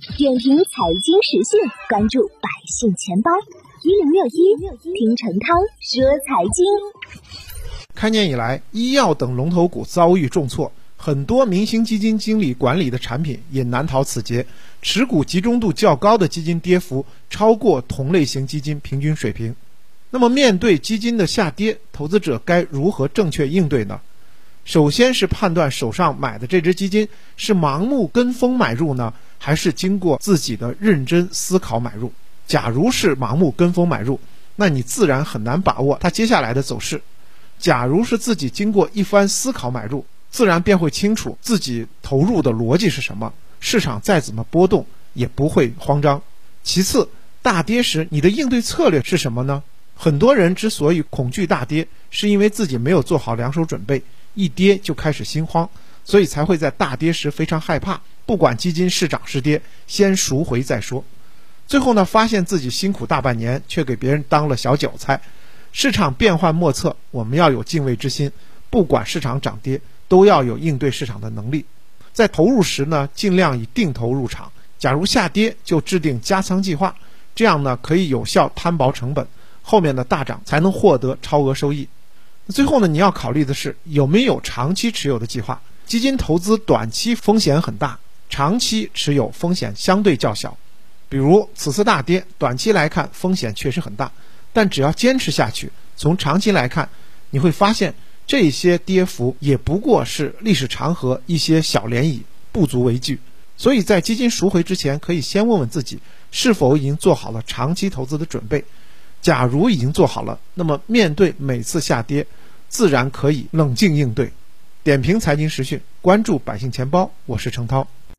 点评财经时讯，关注百姓钱包一零六一，听陈涛说财经。开年以来，医药等龙头股遭遇重挫，很多明星基金经理管理的产品也难逃此劫。持股集中度较高的基金跌幅超过同类型基金平均水平。那么，面对基金的下跌，投资者该如何正确应对呢？首先是判断手上买的这只基金是盲目跟风买入呢，还是经过自己的认真思考买入。假如是盲目跟风买入，那你自然很难把握它接下来的走势；假如是自己经过一番思考买入，自然便会清楚自己投入的逻辑是什么，市场再怎么波动也不会慌张。其次，大跌时你的应对策略是什么呢？很多人之所以恐惧大跌，是因为自己没有做好两手准备。一跌就开始心慌，所以才会在大跌时非常害怕。不管基金是涨是跌，先赎回再说。最后呢，发现自己辛苦大半年，却给别人当了小韭菜。市场变幻莫测，我们要有敬畏之心。不管市场涨跌，都要有应对市场的能力。在投入时呢，尽量以定投入场。假如下跌，就制定加仓计划，这样呢可以有效摊薄成本，后面的大涨才能获得超额收益。最后呢，你要考虑的是有没有长期持有的计划。基金投资短期风险很大，长期持有风险相对较小。比如此次大跌，短期来看风险确实很大，但只要坚持下去，从长期来看，你会发现这些跌幅也不过是历史长河一些小涟漪，不足为惧。所以在基金赎回之前，可以先问问自己是否已经做好了长期投资的准备。假如已经做好了，那么面对每次下跌，自然可以冷静应对。点评财经时讯，关注百姓钱包，我是程涛。